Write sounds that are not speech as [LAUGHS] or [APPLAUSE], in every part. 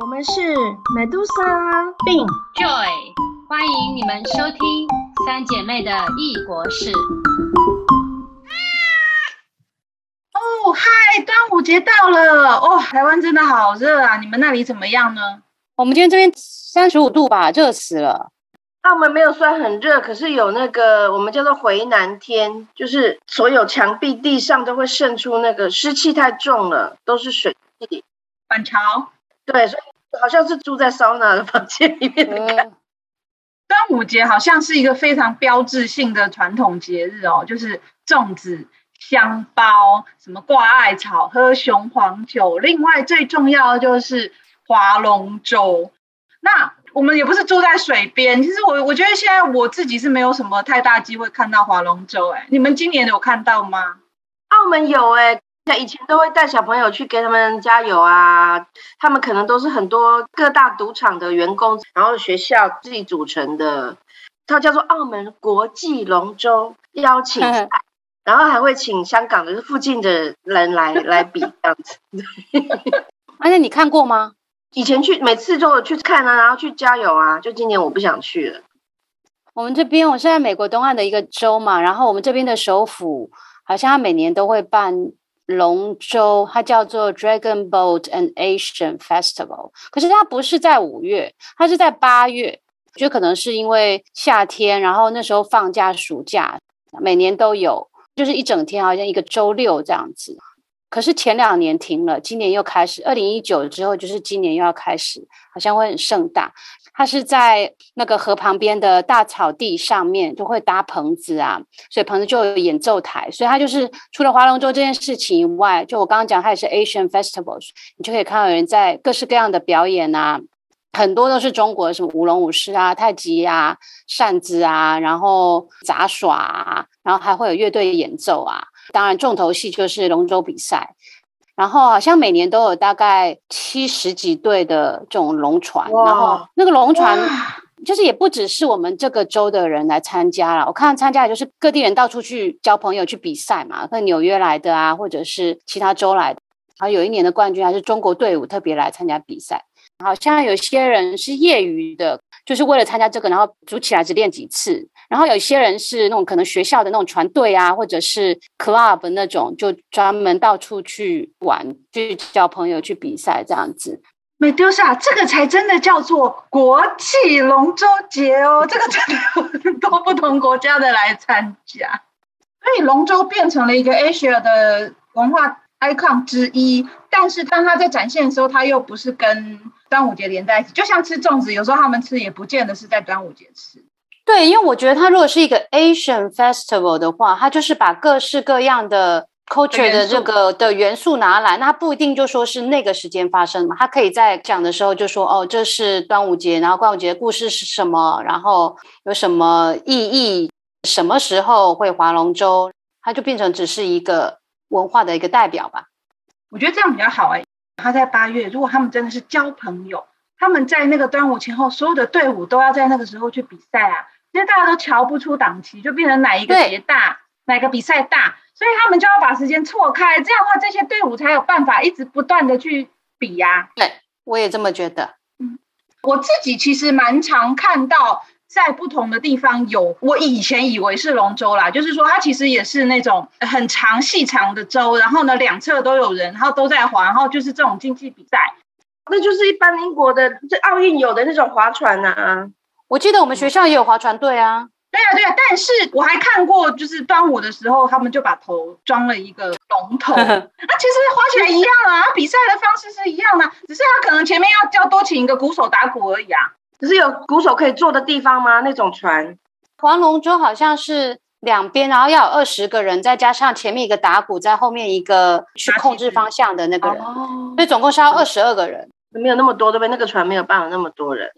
我们是美杜莎病 Joy，欢迎你们收听三姐妹的异国事。哦，嗨，端午节到了哦，台湾真的好热啊！你们那里怎么样呢？我们今天这边三十五度吧，热死了。澳门没有算很热，可是有那个我们叫做回南天，就是所有墙壁、地上都会渗出那个湿气太重了，都是水汽。反潮。对，所以好像是住在桑拿的房间里面的感觉。端午节好像是一个非常标志性的传统节日哦，就是粽子、香包、什么挂艾草、喝雄黄酒，另外最重要的就是划龙舟。那我们也不是住在水边，其实我我觉得现在我自己是没有什么太大机会看到划龙舟。哎，你们今年有看到吗？澳门有哎。以前都会带小朋友去给他们加油啊，他们可能都是很多各大赌场的员工，然后学校自己组成的，它叫做澳门国际龙舟邀请赛，[LAUGHS] 然后还会请香港的附近的人来 [LAUGHS] 来比这样子。而且你看过吗？以前去每次都有去看啊，然后去加油啊，就今年我不想去了。我们这边我是在美国东岸的一个州嘛，然后我们这边的首府好像他每年都会办。龙舟，它叫做 Dragon Boat and Asian Festival，可是它不是在五月，它是在八月。就可能是因为夏天，然后那时候放假暑假，每年都有，就是一整天，好像一个周六这样子。可是前两年停了，今年又开始。二零一九之后，就是今年又要开始，好像会很盛大。它是在那个河旁边的大草地上面，就会搭棚子啊，所以棚子就有演奏台。所以它就是除了划龙舟这件事情以外，就我刚刚讲，它也是 Asian Festivals，你就可以看到有人在各式各样的表演啊，很多都是中国什么舞龙舞狮啊、太极啊、扇子啊，然后杂耍啊，然后还会有乐队演奏啊。当然，重头戏就是龙舟比赛，然后好像每年都有大概七十几对的这种龙船，然后那个龙船就是也不只是我们这个州的人来参加了，我看参加的就是各地人到处去交朋友去比赛嘛，跟纽约来的啊，或者是其他州来的，然后有一年的冠军还是中国队伍特别来参加比赛，好像有些人是业余的。就是为了参加这个，然后组起来只练几次。然后有些人是那种可能学校的那种船队啊，或者是 club 那种，就专门到处去玩，去交朋友，去比赛这样子。美丢莎，这个才真的叫做国际龙舟节哦！[LAUGHS] 这个真的多不同国家的来参加，所以龙舟变成了一个 Asia 的文化 icon 之一。但是当它在展现的时候，它又不是跟端午节连在一起，就像吃粽子，有时候他们吃也不见得是在端午节吃。对，因为我觉得它如果是一个 Asian Festival 的话，它就是把各式各样的 culture 的这个的元素拿来，那不一定就说是那个时间发生嘛，它可以在讲的时候就说哦，这是端午节，然后端午节的故事是什么，然后有什么意义，什么时候会划龙舟，它就变成只是一个文化的一个代表吧。我觉得这样比较好哎。他在八月，如果他们真的是交朋友，他们在那个端午前后，所有的队伍都要在那个时候去比赛啊。因为大家都瞧不出档期，就变成哪一个节大，哪个比赛大，所以他们就要把时间错开。这样的话，这些队伍才有办法一直不断的去比呀。对，我也这么觉得。嗯，我自己其实蛮常看到。在不同的地方有，我以前以为是龙舟啦，就是说它其实也是那种很长细长的舟，然后呢两侧都有人，然后都在划，然后就是这种竞技比赛，那就是一般英国的这奥运有的那种划船啊。我记得我们学校也有划船队啊。对啊对啊，但是我还看过，就是端午的时候，他们就把头装了一个龙头，[LAUGHS] 那其实划起来一样啊，比赛的方式是一样的，只是他可能前面要要多请一个鼓手打鼓而已啊。只是有鼓手可以坐的地方吗？那种船，划龙舟好像是两边，然后要有二十个人，再加上前面一个打鼓，在后面一个去控制方向的那个人，所以总共是要二十二个人，没有那么多，对不对？那个船没有办法那么多人，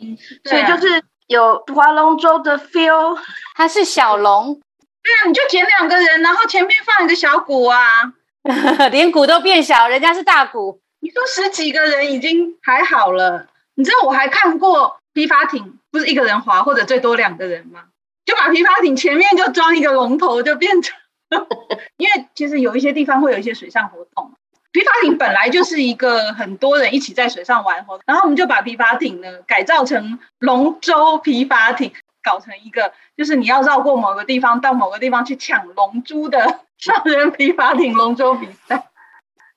所以就是有划龙舟的 feel。它是小龙，对啊，你就捡两个人，然后前面放一个小鼓啊，[LAUGHS] 连鼓都变小，人家是大鼓。你说十几个人已经还好了，你知道我还看过。皮筏艇不是一个人划，或者最多两个人吗？就把皮筏艇前面就装一个龙头，就变成。[LAUGHS] 因为其实有一些地方会有一些水上活动，皮筏艇本来就是一个很多人一起在水上玩，然后我们就把皮筏艇呢改造成龙舟皮筏艇，搞成一个就是你要绕过某个地方到某个地方去抢龙珠的 [LAUGHS] 上人皮筏艇龙舟比赛。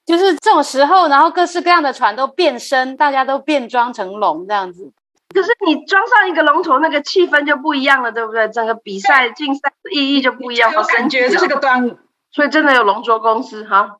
就是这种时候，然后各式各样的船都变身，大家都变装成龙这样子。可是你装上一个龙头，那个气氛就不一样了，对不对？整个比赛竞赛的意义就不一样。我感觉这是个端午，所以真的有龙舟公司哈。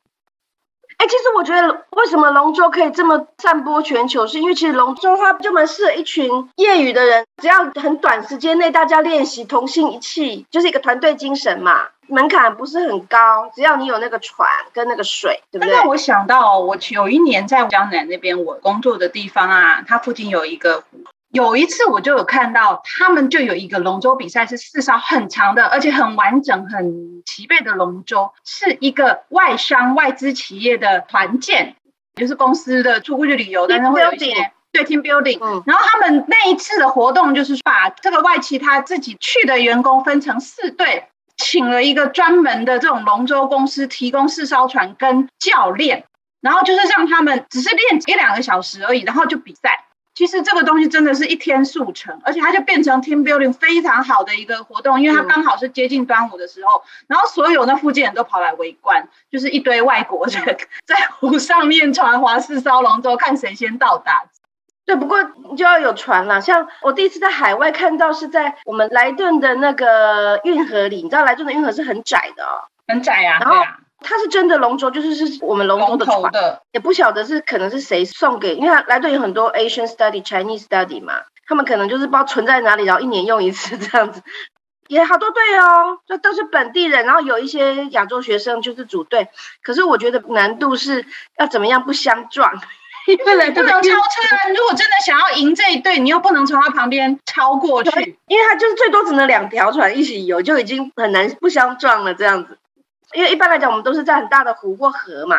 哎，其实我觉得为什么龙舟可以这么散播全球，是因为其实龙舟它就蛮适合一群业余的人，只要很短时间内大家练习，同心一气，就是一个团队精神嘛。门槛不是很高，只要你有那个船跟那个水，对不对？让我想到，我有一年在江南那边我工作的地方啊，它附近有一个湖。有一次我就有看到，他们就有一个龙舟比赛，是四艘很长的，而且很完整、很齐备的龙舟，是一个外商外资企业的团建，就是公司的出过去旅游，但是会有一些对 team building。嗯。然后他们那一次的活动就是把这个外企他自己去的员工分成四队。请了一个专门的这种龙舟公司提供四艘船跟教练，然后就是让他们只是练一两个小时而已，然后就比赛。其实这个东西真的是一天速成，而且它就变成 team building 非常好的一个活动，因为它刚好是接近端午的时候，然后所有那附近人都跑来围观，就是一堆外国人 [LAUGHS] 在湖上面传华式烧龙舟，看谁先到达。对，不过就要有船了。像我第一次在海外看到，是在我们莱顿的那个运河里。你知道莱顿的运河是很窄的哦，很窄呀。然后它是真的龙舟，就是是我们龙舟的船。也不晓得是可能是谁送给，因为莱顿有很多 Asian study、Chinese study 嘛，他们可能就是不知道存在哪里，然后一年用一次这样子。[LAUGHS] 也好多队哦，就都是本地人，然后有一些亚洲学生就是组队。可是我觉得难度是要怎么样不相撞。对对，不能超车啊！如果真的想要赢这一队，你又不能从他旁边超过去，因为他就是最多只能两条船一起游，就已经很难不相撞了这样子。因为一般来讲，我们都是在很大的湖或河嘛，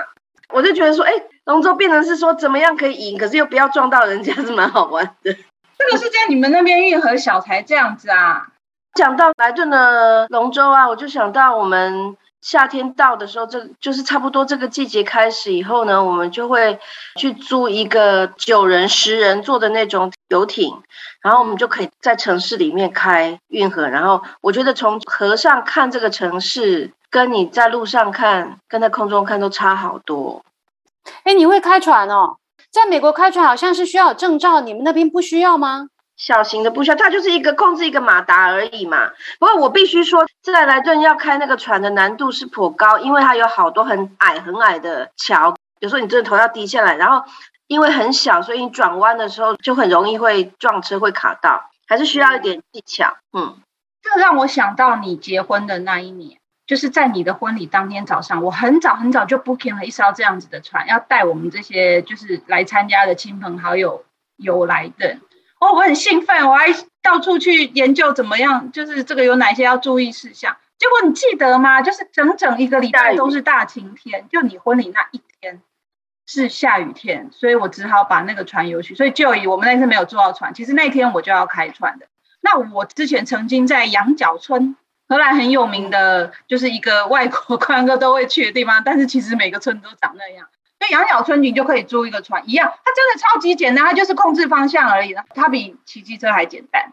我就觉得说，哎，龙舟变成是说怎么样可以赢，可是又不要撞到人家，是蛮好玩的。这个是在你们那边运河小才这样子啊？讲到莱顿的龙舟啊，我就想到我们。夏天到的时候，这就是差不多这个季节开始以后呢，我们就会去租一个九人、十人坐的那种游艇，然后我们就可以在城市里面开运河。然后我觉得从河上看这个城市，跟你在路上看、跟在空中看都差好多。哎，你会开船哦？在美国开船好像是需要证照，你们那边不需要吗？小型的不需要，它就是一个控制一个马达而已嘛。不过我必须说，在莱顿要开那个船的难度是颇高，因为它有好多很矮很矮的桥，有时候你真的头要低下来，然后因为很小，所以你转弯的时候就很容易会撞车会卡到，还是需要一点技巧。嗯，这让我想到你结婚的那一年，就是在你的婚礼当天早上，我很早很早就 booking 了一艘这样子的船，要带我们这些就是来参加的亲朋好友游来的。哦，我很兴奋，我还到处去研究怎么样，就是这个有哪些要注意事项。结果你记得吗？就是整整一个礼拜都是大晴天，就你婚礼那一天是下雨天，所以我只好把那个船游去。所以就以我们那次没有坐到船，其实那天我就要开船的。那我之前曾经在羊角村，荷兰很有名的，就是一个外国 [LAUGHS] 观光客都会去的地方，但是其实每个村都长那样。所以羊角村你就可以租一个船，一样，它真的超级简单，它就是控制方向而已它比骑机车还简单。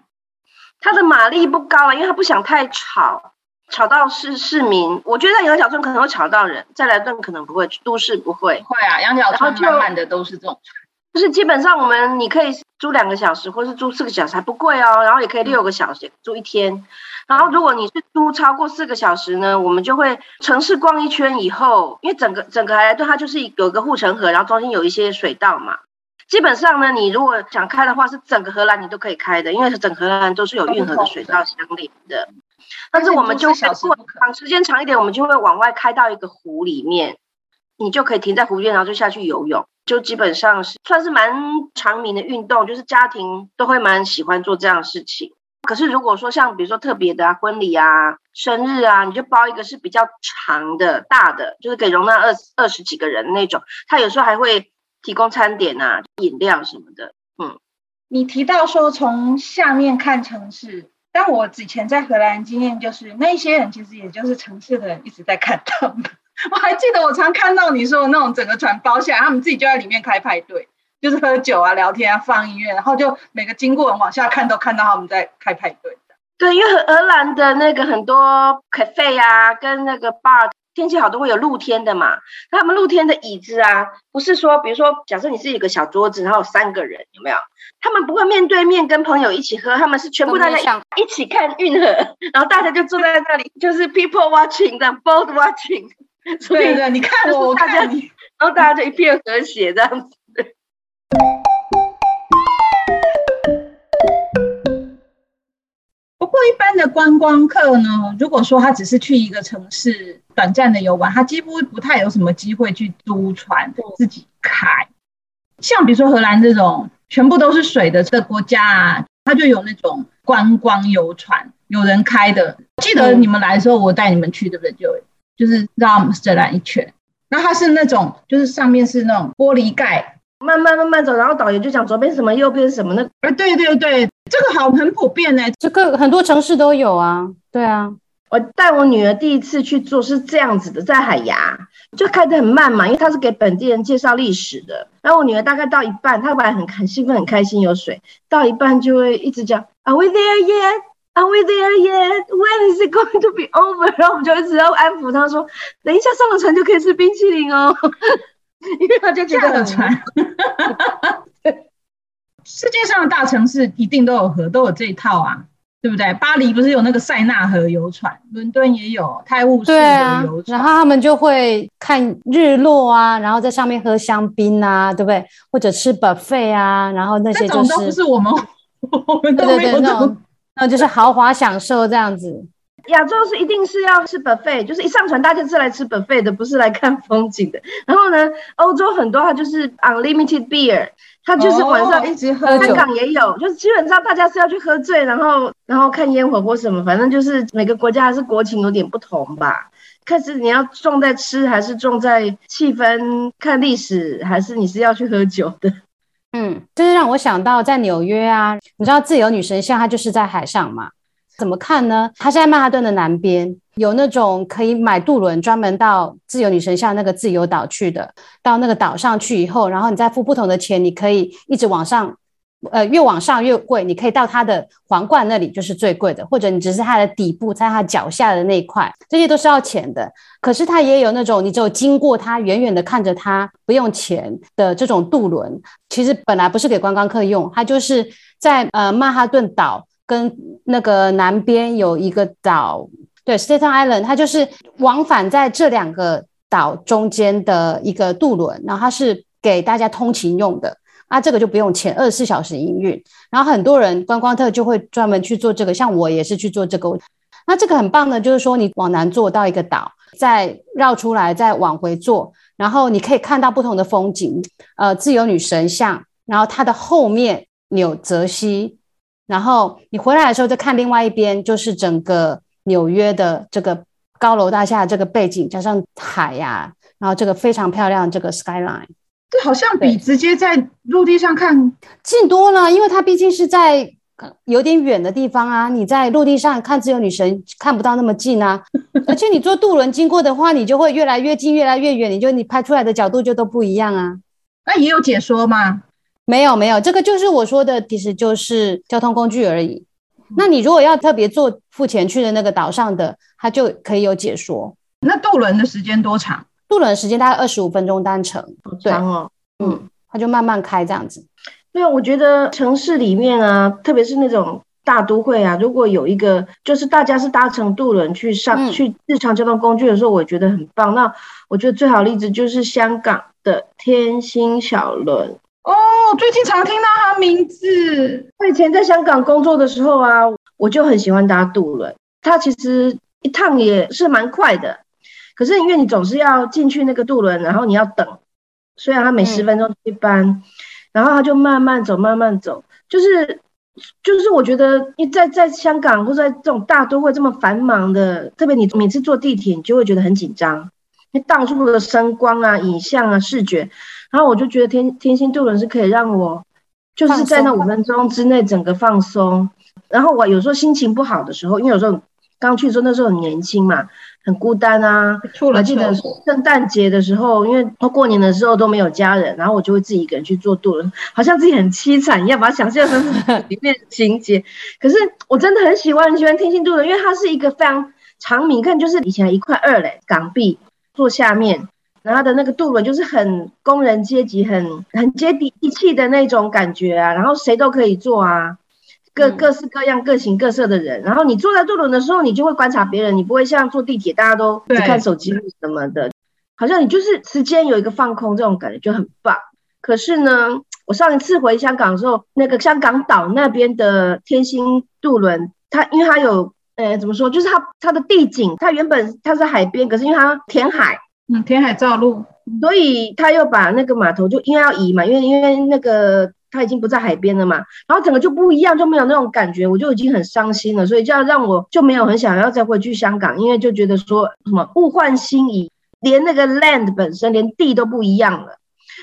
它的马力不高啊，因为它不想太吵，吵到市市民。我觉得在羊角村可能会吵到人，在莱顿可能不会，都市不会。会啊，羊角村满满的都是这种船。就是基本上我们你可以租两个小时，或是租四个小时还不贵哦，然后也可以六个小时租一天。然后如果你是租超过四个小时呢，我们就会城市逛一圈以后，因为整个整个来对它就是有个护城河，然后中间有一些水道嘛。基本上呢，你如果想开的话，是整个荷兰你都可以开的，因为是整荷兰都是有运河的水道相连的。但是我们就会长时间长一点，我们就会往外开到一个湖里面，你就可以停在湖边，然后就下去游泳。就基本上是算是蛮长名的运动，就是家庭都会蛮喜欢做这样的事情。可是如果说像比如说特别的啊婚礼啊生日啊，你就包一个是比较长的大的，就是可以容纳二二十几个人那种。他有时候还会提供餐点啊、饮料什么的。嗯，你提到说从下面看城市，但我之前在荷兰经验就是那些人其实也就是城市的人一直在看他们。[LAUGHS] 我还记得我常看到你说的那种整个船包下来，他们自己就在里面开派对，就是喝酒啊、聊天啊、放音乐，然后就每个经过人往下看都看到他们在开派对。对，因为荷兰的那个很多 cafe 啊，跟那个 bar，天气好都会有露天的嘛。他们露天的椅子啊，不是说，比如说，假设你是一个小桌子，然后有三个人，有没有？他们不会面对面跟朋友一起喝，他们是全部大家一起看运河，然后大家就坐在那里，就是 people watching 的 boat watching。[LAUGHS] 对对，你看我，我看你，[LAUGHS] 然后大家就一片和谐这样子。不过，一般的观光客呢，如果说他只是去一个城市短暂的游玩，他几乎不太有什么机会去租船自己开。像比如说荷兰这种全部都是水的这个国家啊，它就有那种观光游船，有人开的。记得你们来的时候，我带你们去，对不对？就就是绕阿姆斯特丹一圈。那它是那种，就是上面是那种玻璃盖。慢慢慢慢走，然后导游就讲左边什么，右边什么那？啊，对对对，这个好很普遍呢，这个很多城市都有啊。对啊，我带我女儿第一次去做是这样子的，在海牙就开得很慢嘛，因为他是给本地人介绍历史的。然后我女儿大概到一半，她本来很很兴奋很开心有水，到一半就会一直讲 Are we there yet? Are we there yet? When is it going to be over? [LAUGHS] 然后我们就一直要安抚他说，等一下上了船就可以吃冰淇淋哦。[LAUGHS] 因为他就觉得 [LAUGHS] 世界上的大城市一定都有河，都有这一套啊，对不对？巴黎不是有那个塞纳河游船，伦敦也有泰晤士河游船，然后他们就会看日落啊，然后在上面喝香槟啊，对不对？或者吃 buffet 啊，然后那些就是都不是我们，我们都没有那种，那就是豪华享受这样子。亚洲是一定是要吃 buffet，就是一上船大家是来吃 buffet 的，不是来看风景的。然后呢，欧洲很多它就是 unlimited beer，它就是晚上一直喝。香港也有，就是基本上大家是要去喝醉，然后然后看烟火或什么，反正就是每个国家还是国情有点不同吧。看是你要重在吃，还是重在气氛、看历史，还是你是要去喝酒的？嗯，这是让我想到在纽约啊，你知道自由女神像它就是在海上嘛。怎么看呢？它是在曼哈顿的南边，有那种可以买渡轮专门到自由女神像那个自由岛去的。到那个岛上去以后，然后你再付不同的钱，你可以一直往上，呃，越往上越贵。你可以到它的皇冠那里就是最贵的，或者你只是它的底部，在它脚下的那一块，这些都是要钱的。可是它也有那种你只有经过它，远远的看着它不用钱的这种渡轮。其实本来不是给观光客用，它就是在呃曼哈顿岛。跟那个南边有一个岛，对，Staten Island，它就是往返在这两个岛中间的一个渡轮，然后它是给大家通勤用的，啊，这个就不用钱，二十四小时营运，然后很多人观光特就会专门去做这个，像我也是去做这个，那这个很棒的，就是说你往南坐到一个岛，再绕出来，再往回坐，然后你可以看到不同的风景，呃，自由女神像，然后它的后面纽泽西。然后你回来的时候，再看另外一边，就是整个纽约的这个高楼大厦这个背景，加上海呀，然后这个非常漂亮这个 skyline，这好像比直接在陆地上看近多了，因为它毕竟是在有点远的地方啊。你在陆地上看自由女神看不到那么近啊，[LAUGHS] 而且你坐渡轮经过的话，你就会越来越近，越来越远，你就你拍出来的角度就都不一样啊。那也有解说吗？没有没有，这个就是我说的，其实就是交通工具而已。那你如果要特别坐付钱去的那个岛上的，它就可以有解说。那渡轮的时间多长？渡轮时间大概二十五分钟单程。对哦，嗯，它就慢慢开这样子。对啊，我觉得城市里面啊，特别是那种大都会啊，如果有一个就是大家是搭乘渡轮去上去日常交通工具的时候，我觉得很棒。那我觉得最好例子就是香港的天星小轮。哦，最近常听到他名字。我以前在香港工作的时候啊，我就很喜欢搭渡轮。它其实一趟也是蛮快的，可是因为你总是要进去那个渡轮，然后你要等，虽然它每十分钟一班，然后他就慢慢走，慢慢走，就是就是我觉得，你在在香港或者在这种大都会这么繁忙的，特别你每次坐地铁，你就会觉得很紧张，因为到处的声光啊、影像啊、视觉。然后我就觉得天天星渡轮是可以让我，就是在那五分钟之内整个放松。然后我有时候心情不好的时候，因为有时候刚去的时候那时候很年轻嘛，很孤单啊。我还记得圣诞节的时候，因为过年的时候都没有家人，然后我就会自己一个人去做渡轮，好像自己很凄惨一样，把它想象成是里面的情节。可是我真的很喜欢很喜欢天星渡轮，因为它是一个非常长米，你看就是以前一块二嘞港币坐下面。然后它的那个渡轮就是很工人阶级、很很接地气的那种感觉啊，然后谁都可以坐啊，各嗯各式各样、各形各色的人。然后你坐在渡轮的时候，你就会观察别人，你不会像坐地铁大家都只看手机什么的，好像你就是时间有一个放空这种感觉就很棒。可是呢，我上一次回香港的时候，那个香港岛那边的天星渡轮，它因为它有呃怎么说，就是它它的地景，它原本它是海边，可是因为它填海。嗯，填海造陆，所以他又把那个码头就因为要移嘛，因为因为那个他已经不在海边了嘛，然后整个就不一样，就没有那种感觉，我就已经很伤心了，所以这样让我就没有很想要再回去香港，因为就觉得说什么物换星移，连那个 land 本身连地都不一样了。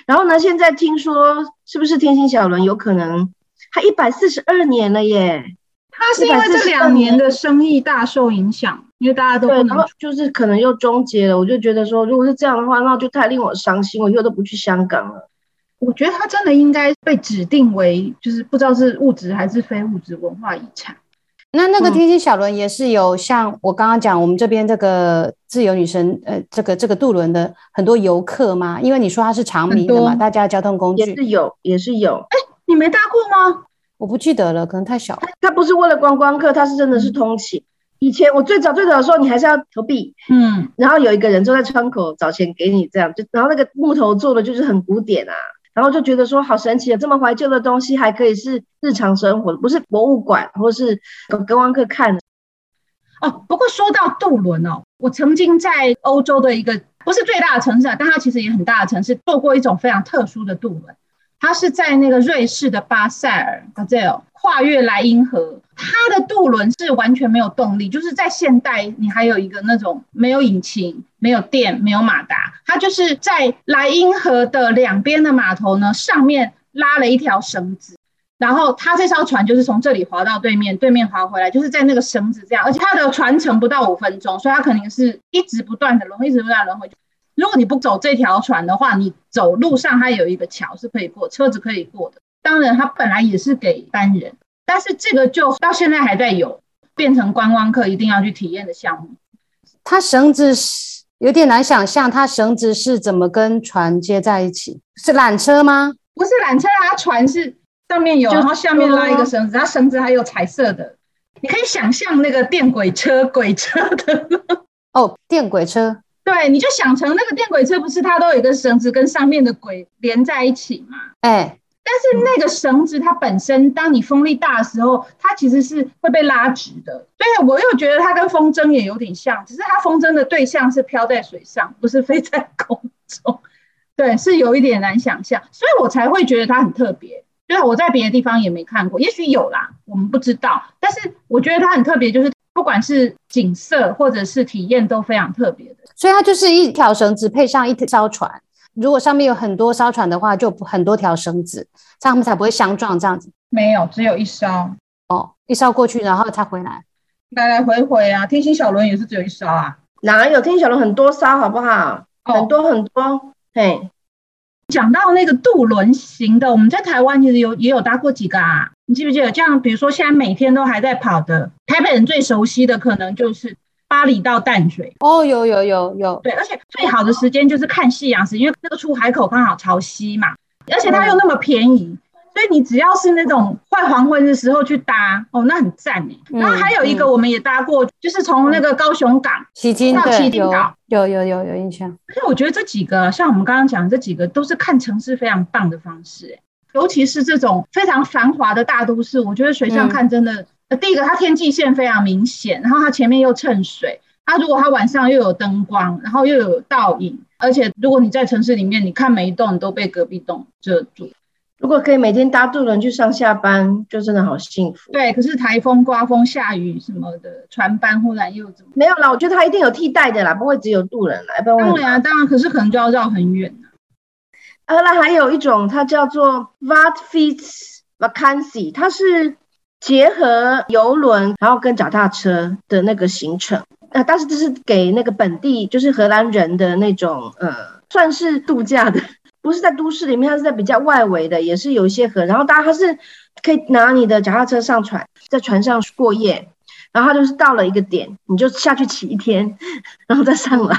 然后呢，现在听说是不是天星小轮有可能它一百四十二年了耶？他是因为这两年的生意大受影响，因为大家都对，不能然后就是可能又终结了，我就觉得说，如果是这样的话，那就太令我伤心，我以后都不去香港了。我觉得它真的应该被指定为，就是不知道是物质还是非物质文化遗产。那那个嗯天星小轮也是有像我刚刚讲，我们这边这个自由女神，呃，这个这个渡轮的很多游客吗？因为你说它是长明的嘛，大家的交通工具，也是有，也是有。你没搭过吗？我不记得了，可能太小了。它不是为了观光客，它是真的是通勤。以前我最早最早的时候，你还是要投币，嗯，然后有一个人坐在窗口找钱给你，这样就，然后那个木头做的就是很古典啊，然后就觉得说好神奇啊，这么怀旧的东西还可以是日常生活，不是博物馆或是观光客看。哦，不过说到渡轮哦，我曾经在欧洲的一个不是最大的城市啊，但它其实也很大的城市，做过一种非常特殊的渡轮。它是在那个瑞士的巴塞尔 Basel 跨越莱茵河，它的渡轮是完全没有动力，就是在现代你还有一个那种没有引擎、没有电、没有马达，它就是在莱茵河的两边的码头呢，上面拉了一条绳子。然后它这艘船就是从这里划到对面，对面划回来，就是在那个绳子这样，而且它的船程不到五分钟，所以它肯定是一直不断的轮回，一直不断轮回。如果你不走这条船的话，你走路上它有一个桥是可以过，车子可以过的。当然，它本来也是给单人，但是这个就到现在还在有，变成观光客一定要去体验的项目。它绳子是有点难想象，它绳子是怎么跟船接在一起？是缆车吗？不是缆车啊，它船是上面有，就然后下面拉一个绳子，它绳子还有彩色的，你可以想象那个电轨车、[LAUGHS] 轨车的。哦，电轨车。对，你就想成那个电轨车，不是它都有一个绳子跟上面的轨连在一起嘛？哎，但是那个绳子它本身，当你风力大的时候，它其实是会被拉直的。对，我又觉得它跟风筝也有点像，只是它风筝的对象是飘在水上，不是飞在空中。对，是有一点难想象，所以我才会觉得它很特别。就是我在别的地方也没看过，也许有啦，我们不知道。但是我觉得它很特别，就是不管是景色或者是体验都非常特别的。所以它就是一条绳子配上一艘船。如果上面有很多艘船的话，就很多条绳子，这样他们才不会相撞。这样子没有，只有一艘，哦，一艘过去，然后才回来。来来回回啊。天星小轮也是只有一艘啊。哪有天星小轮很多艘好不好？哦很多很多，嘿，讲到那个渡轮型的，我们在台湾其实有也有搭过几个啊。你记不记得？这样，比如说现在每天都还在跑的，台北人最熟悉的可能就是巴黎到淡水。哦，有有有有，对，而且最好的时间就是看夕阳时，因为那个出海口刚好朝西嘛，而且它又那么便宜，所以你只要是那种快黄昏的时候去搭，哦，那很赞哎。嗯然后还有一个我们也搭过，就是从那个高雄港，到对有旗津岛有有有有印象。而且我觉得这几个，像我们刚刚讲的这几个，都是看城市非常棒的方式、欸。尤其是这种非常繁华的大都市，我觉得水上看真的，呃，第一个它天际线非常明显，然后它前面又衬水，它如果它晚上又有灯光，然后又有倒影，而且如果你在城市里面，你看每一栋你都被隔壁栋遮住。如果可以每天搭渡轮去上下班，就真的好幸福。对，可是台风、刮风、下雨什么的，船班忽然又怎么？没有啦，我觉得它一定有替代的啦，不会只有渡轮啦，要不然当然啊，当然，可是可能就要绕很远啊。荷兰还有一种，它叫做 Vat Fiets Vakantie，它是结合游轮，然后跟脚踏车的那个行程。呃，但是这是给那个本地就是荷兰人的那种呃，算是度假的，[LAUGHS] 不是在都市里面，它是在比较外围的，也是有一些河。然后大家他是可以拿你的脚踏车上船，在船上过夜，然后就是到了一个点，你就下去骑一天，[LAUGHS] 然后再上来。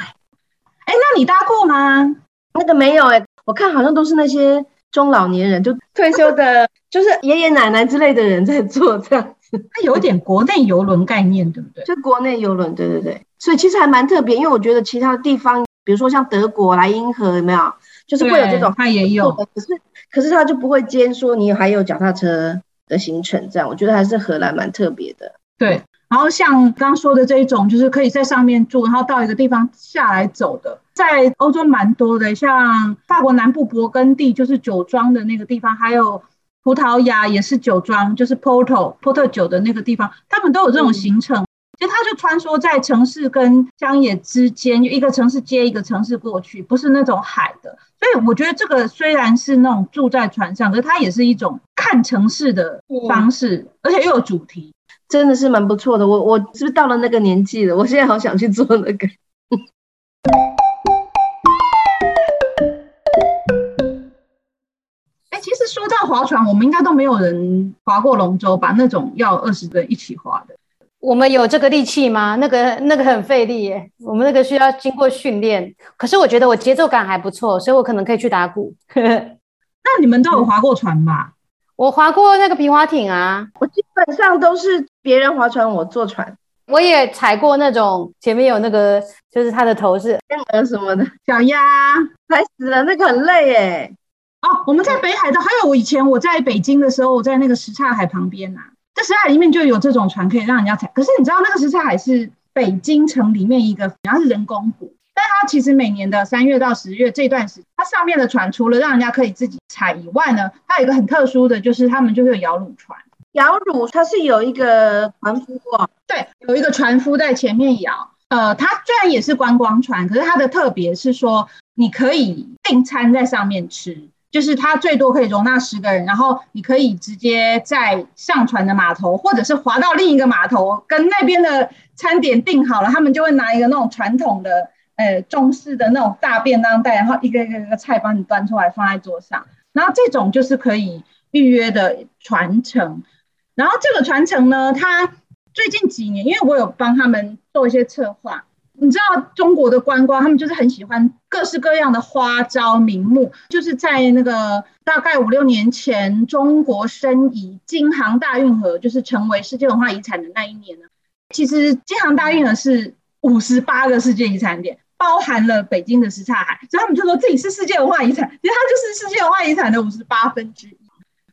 哎，那你搭过吗？那个没有哎，我看好像都是那些中老年人，就退休的，[LAUGHS] 就是爷爷奶奶之类的人在做这样子。它有点国内游轮概念，对不对？就国内游轮，对对对。所以其实还蛮特别，因为我觉得其他地方，比如说像德国莱茵河，有没有？就是会有这种，它也有。可是可是它就不会兼说你还有脚踏车的行程，这样我觉得还是荷兰蛮特别的。对。然后像刚刚说的这一种，就是可以在上面住，然后到一个地方下来走的，在欧洲蛮多的，像法国南部勃艮第就是酒庄的那个地方，还有。葡萄牙也是酒庄，就是 Porto 波特酒的那个地方，他们都有这种行程。其实它就穿梭在城市跟乡野之间，就一个城市接一个城市过去，不是那种海的。所以我觉得这个虽然是那种住在船上，可是它也是一种看城市的方式，而且又有主题，真的是蛮不错的。我我是不是到了那个年纪了？[LAUGHS] 我现在好想去做那个。[LAUGHS] 哎，其实说到划船，我们应该都没有人划过龙舟吧？那种要二十个人一起划的，我们有这个力气吗？那个那个很费力耶，我们那个需要经过训练。可是我觉得我节奏感还不错，所以我可能可以去打鼓。[LAUGHS] 那你们都有划过船吧？我划过那个皮划艇啊，我基本上都是别人划船，我坐船。我也踩过那种前面有那个，就是它的头是天鹅什么的小鸭，踩死了，那个很累耶。哦，我们在北海道，还有我以前我在北京的时候，我在那个什刹海旁边呐，在什刹海里面就有这种船可以让人家踩。可是你知道那个什刹海是北京城里面一个，然后是人工湖，但它其实每年的三月到十月这段时，它上面的船除了让人家可以自己踩以外呢，它有一个很特殊的就是他们就会有摇橹船。摇橹它是有一个船夫哦，对，有一个船夫在前面摇。呃，它虽然也是观光船，可是它的特别是说你可以订餐在上面吃。就是它最多可以容纳十个人，然后你可以直接在上船的码头，或者是划到另一个码头，跟那边的餐点订好了，他们就会拿一个那种传统的，呃，中式的那种大便当袋，然后一个一个一个菜帮你端出来放在桌上，然后这种就是可以预约的传承。然后这个传承呢，它最近几年，因为我有帮他们做一些策划。你知道中国的观光，他们就是很喜欢各式各样的花招名目。就是在那个大概五六年前，中国申遗京杭大运河就是成为世界文化遗产的那一年呢。其实京杭大运河是五十八个世界遗产点，包含了北京的什刹海，所以他们就说自己是世界文化遗产，其实它就是世界文化遗产的五十八分之一。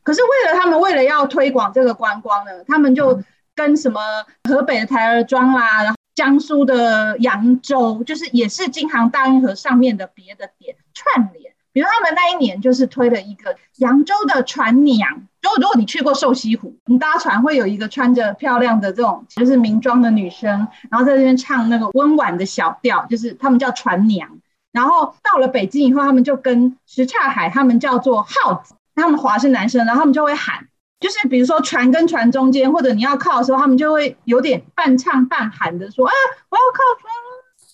可是为了他们为了要推广这个观光呢，他们就跟什么河北的台儿庄啦，然后。江苏的扬州，就是也是京杭大运河上面的别的点串联。比如他们那一年就是推了一个扬州的船娘。如果如果你去过瘦西湖，你搭船会有一个穿着漂亮的这种就是民装的女生，然后在这边唱那个温婉的小调，就是他们叫船娘。然后到了北京以后，他们就跟什刹海，他们叫做号子，他们划是男生，然后他们就会喊。就是比如说船跟船中间，或者你要靠的时候，他们就会有点半唱半喊的说：“啊，我要靠船。”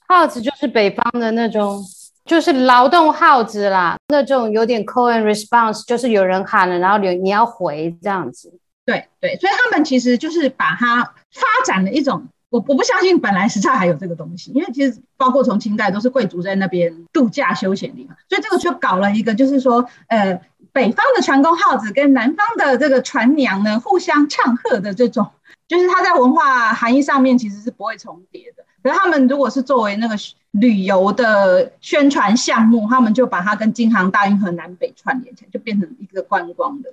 号子就是北方的那种，就是劳动号子啦，那种有点 call and response，就是有人喊了，然后你你要回这样子。对对，所以他们其实就是把它发展了一种，我我不相信本来什刹还有这个东西，因为其实包括从清代都是贵族在那边度假休闲地方，所以这个就搞了一个，就是说呃。北方的船工号子跟南方的这个船娘呢，互相唱和的这种，就是它在文化含义上面其实是不会重叠的。可是他们如果是作为那个旅游的宣传项目，他们就把它跟京杭大运河南北串联起来，就变成一个观光的。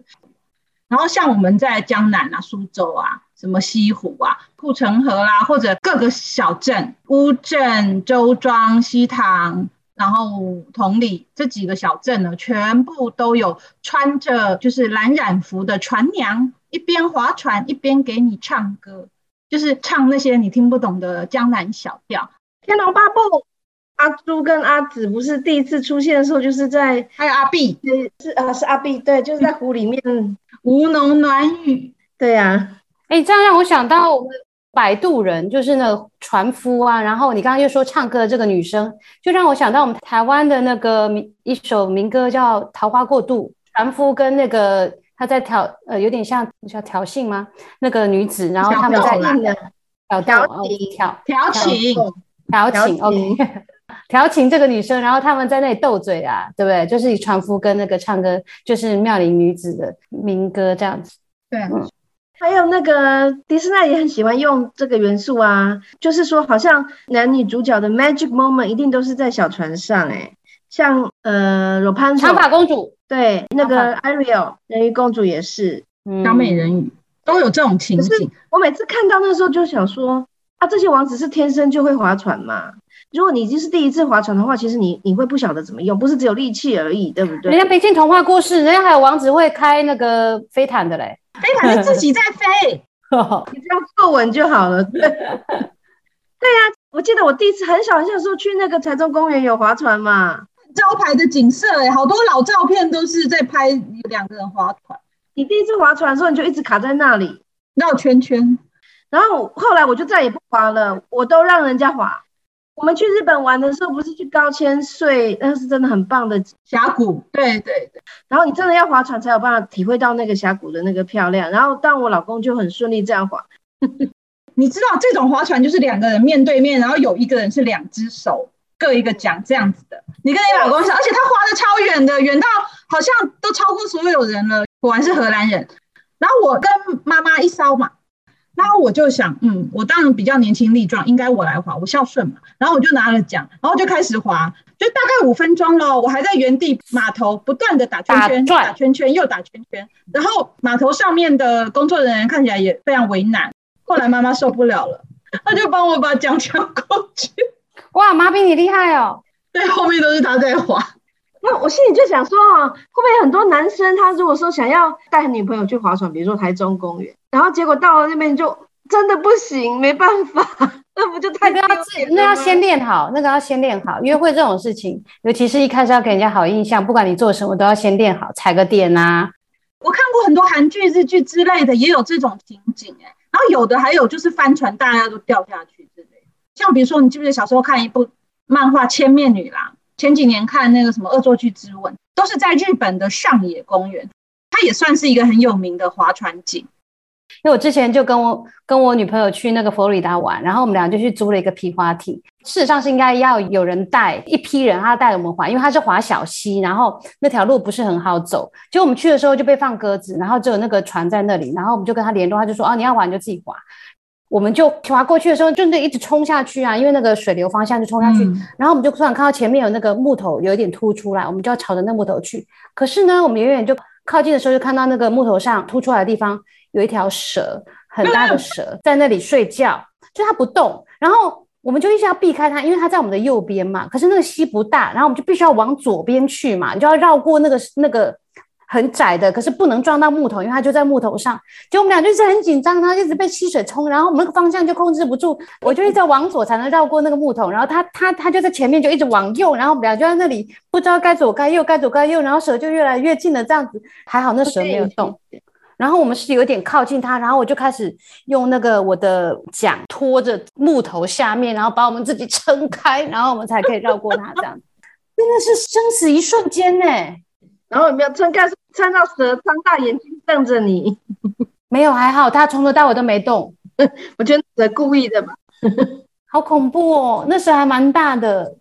然后像我们在江南啊、苏州啊、什么西湖啊、护城河啦，或者各个小镇，乌镇、周庄、西塘。然后同里这几个小镇呢，全部都有穿着就是蓝染服的船娘，一边划船一边给你唱歌，就是唱那些你听不懂的江南小调。天龙八部，阿朱跟阿紫不是第一次出现的时候，就是在还有阿碧，是啊是阿碧，对，就是在湖里面吴侬软语，对呀。哎，这样让我想到我们摆渡人，就是那个船夫啊。然后你刚刚又说唱歌的这个女生，就让我想到我们台湾的那个民一首民歌叫《桃花过渡》，船夫跟那个他在挑呃，有点像叫挑衅吗？那个女子，然后他们在挑挑情挑调情调情，OK，[LAUGHS] 调情这个女生，然后他们在那里斗嘴啊，对不对？就是船夫跟那个唱歌，就是妙龄女子的民歌这样子。对，嗯 [LAUGHS] 还有那个迪士尼也很喜欢用这个元素啊，就是说好像男女主角的 magic moment 一定都是在小船上，哎，像呃 Rapunzel 长发公主，对，那个 Ariel 人鱼公主也是，小美人鱼都有这种情景。我每次看到那时候就想说，啊，这些王子是天生就会划船嘛？如果你已经是第一次划船的话，其实你你会不晓得怎么用，不是只有力气而已，对不对？人家北京童话故事，人家还有王子会开那个飞毯的嘞。飞毯是自己在飞，[LAUGHS] 你只要坐稳就好了。[LAUGHS] 对，对呀，我记得我第一次很小很小时候去那个台中公园有划船嘛，招牌的景色哎，好多老照片都是在拍两个人划船。你第一次划船的时候，你就一直卡在那里绕圈圈，然后后来我就再也不划了，我都让人家划。我们去日本玩的时候，不是去高千穗，那是真的很棒的峡谷。对对对，然后你真的要划船才有办法体会到那个峡谷的那个漂亮。然后，但我老公就很顺利这样划。[LAUGHS] 你知道这种划船就是两个人面对面，然后有一个人是两只手各一个奖这样子的。你跟你老公说，而且他滑的超远的，远到好像都超过所有人了。果然是荷兰人。然后我跟妈妈一烧嘛。然后我就想，嗯，我当然比较年轻力壮，应该我来滑，我孝顺嘛。然后我就拿了奖，然后就开始滑，就大概五分钟了，我还在原地码头不断的打圈圈，打圈圈又打圈圈。然后码头上面的工作人员看起来也非常为难。后来妈妈受不了了，她就帮我把奖抢过去。哇，妈比你厉害哦！对，后面都是他在划。那我心里就想说啊，会不会很多男生他如果说想要带女朋友去划船，比如说台中公园。然后结果到了那边就真的不行，没办法，[LAUGHS] 那不就太那个要那要先练好，那个要先练好。约会这种事情，尤其是一开始要给人家好印象，不管你做什么都要先练好，踩个点啊。我看过很多韩剧、日剧之类的，也有这种情景哎。然后有的还有就是帆船，大家都掉下去。像比如说，你记不记得小时候看一部漫画《千面女郎》？前几年看那个什么《恶作剧之吻》，都是在日本的上野公园，它也算是一个很有名的划船景。因为我之前就跟我跟我女朋友去那个佛罗里达玩，然后我们俩就去租了一个皮划艇。事实上是应该要有人带一批人，他带我们划，因为他是划小溪，然后那条路不是很好走。结果我们去的时候就被放鸽子，然后只有那个船在那里，然后我们就跟他联络，他就说：“哦，你要划你就自己划。”我们就划过去的时候，就那一直冲下去啊，因为那个水流方向就冲下去。然后我们就突然看到前面有那个木头有一点凸出来，我们就要朝着那木头去。可是呢，我们远远就靠近的时候，就看到那个木头上凸出来的地方。有一条蛇，很大的蛇在那里睡觉，就它不动，然后我们就一直要避开它，因为它在我们的右边嘛。可是那个溪不大，然后我们就必须要往左边去嘛，你就要绕过那个那个很窄的，可是不能撞到木头，因为它就在木头上。就我们俩就是很紧张，它一直被溪水冲，然后我们那个方向就控制不住，我就一直往左才能绕过那个木头，然后它它它就在前面就一直往右，然后我们俩就在那里不知道该左该右，该左该右，然后蛇就越来越近了，这样子还好那蛇没有动。然后我们是有点靠近它，然后我就开始用那个我的桨拖着木头下面，然后把我们自己撑开，然后我们才可以绕过它。这样 [LAUGHS] 真的是生死一瞬间呢。然后有没有撑开？撑到蛇张大眼睛瞪着你？[LAUGHS] 没有，还好，它从头到尾都没动。[LAUGHS] 我觉得蛇故意的吧？[LAUGHS] 好恐怖哦！那蛇还蛮大的。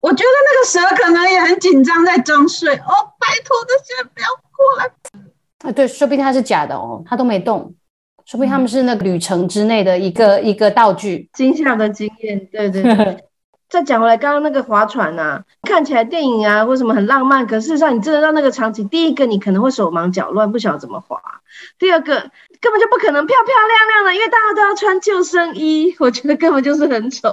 我觉得那个蛇可能也很紧张，在装睡。哦，拜托这些不要过来。啊，对，说不定它是假的哦，它都没动，说不定他们是那个旅程之内的一个一个道具，惊吓的经验。对对对。再讲回来，刚刚那个划船呐，看起来电影啊或什么很浪漫，可事实上你真的到那个场景，第一个你可能会手忙脚乱，不晓得怎么划；第二个根本就不可能漂漂亮亮的，因为大家都要穿救生衣，我觉得根本就是很丑。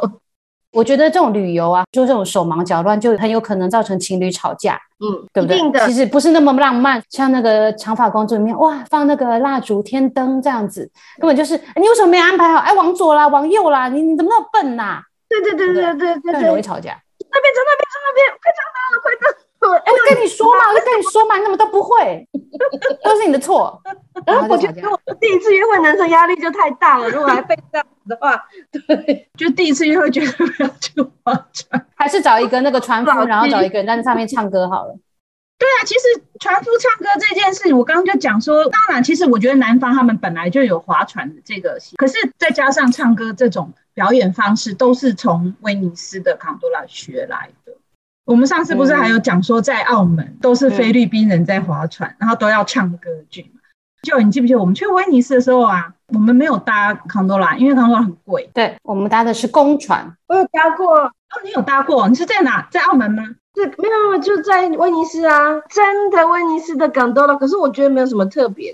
我觉得这种旅游啊，就这种手忙脚乱，就很有可能造成情侣吵架，嗯，对不对？其实不是那么浪漫，像那个长发公主里面，哇，放那个蜡烛、天灯这样子，根本就是你为什么没安排好？哎，往左啦，往右啦，你你怎么那么笨呐？对对对对对对，很容易吵架。那边走，那边走，那边快唱到了，快到！我跟你说嘛，我 [LAUGHS] 就跟你说嘛，你怎么都不会，都是你的错。[LAUGHS] 然后我觉得我第一次约会，男生压力就太大了。如果还被这样子的话，[LAUGHS] 对，就第一次约会觉得不要去划船。还是找一个那个船夫，然后找一个人在那上面唱歌好了。对啊，其实船夫唱歌这件事，我刚刚就讲说，当然，其实我觉得南方他们本来就有划船的这个习，可是再加上唱歌这种表演方式，都是从威尼斯的康多拉学来的。我们上次不是还有讲说，在澳门都是菲律宾人在划船，然后都要唱歌剧嘛。就你记不记得我们去威尼斯的时候啊，我们没有搭康多拉，因为康多拉很贵。对我们搭的是公船，我有搭过，哦，你有搭过？你是在哪？在澳门吗？是没有就在威尼斯啊，真的威尼斯的港都了。可是我觉得没有什么特别。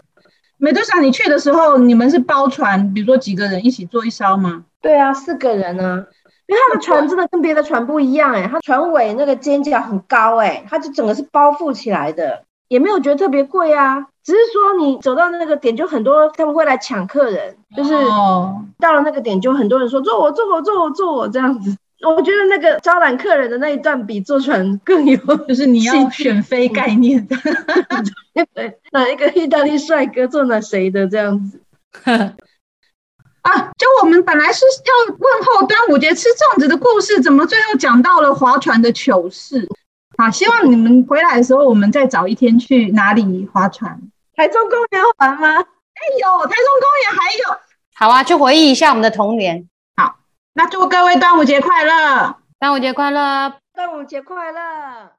美杜莎，你去的时候，你们是包船，比如说几个人一起坐一艘吗？对啊，四个人啊、因为他的船真的跟别的船不一样哎、[LAUGHS] 它船尾那个尖角很高哎、它就整个是包覆起来的，也没有觉得特别贵啊，只是说你走到那个点就很多他们会来抢客人，就是哦，到了那个点就很多人说坐我坐我坐我坐我这样子。我觉得那个招揽客人的那一段比坐船更有，[LAUGHS] 就是你要选妃概念的。[LAUGHS] 对，哪一个意大利帅哥坐哪谁的这样子。[LAUGHS] 啊，就我们本来是要问候端午节吃粽子的故事，怎么最后讲到了划船的糗事？啊，希望你们回来的时候，我们再找一天去哪里划船。台中公园玩吗？哎呦，台中公园还有，好啊，去回忆一下我们的童年。那祝各位端午节快乐！端午节快乐！端午节快乐！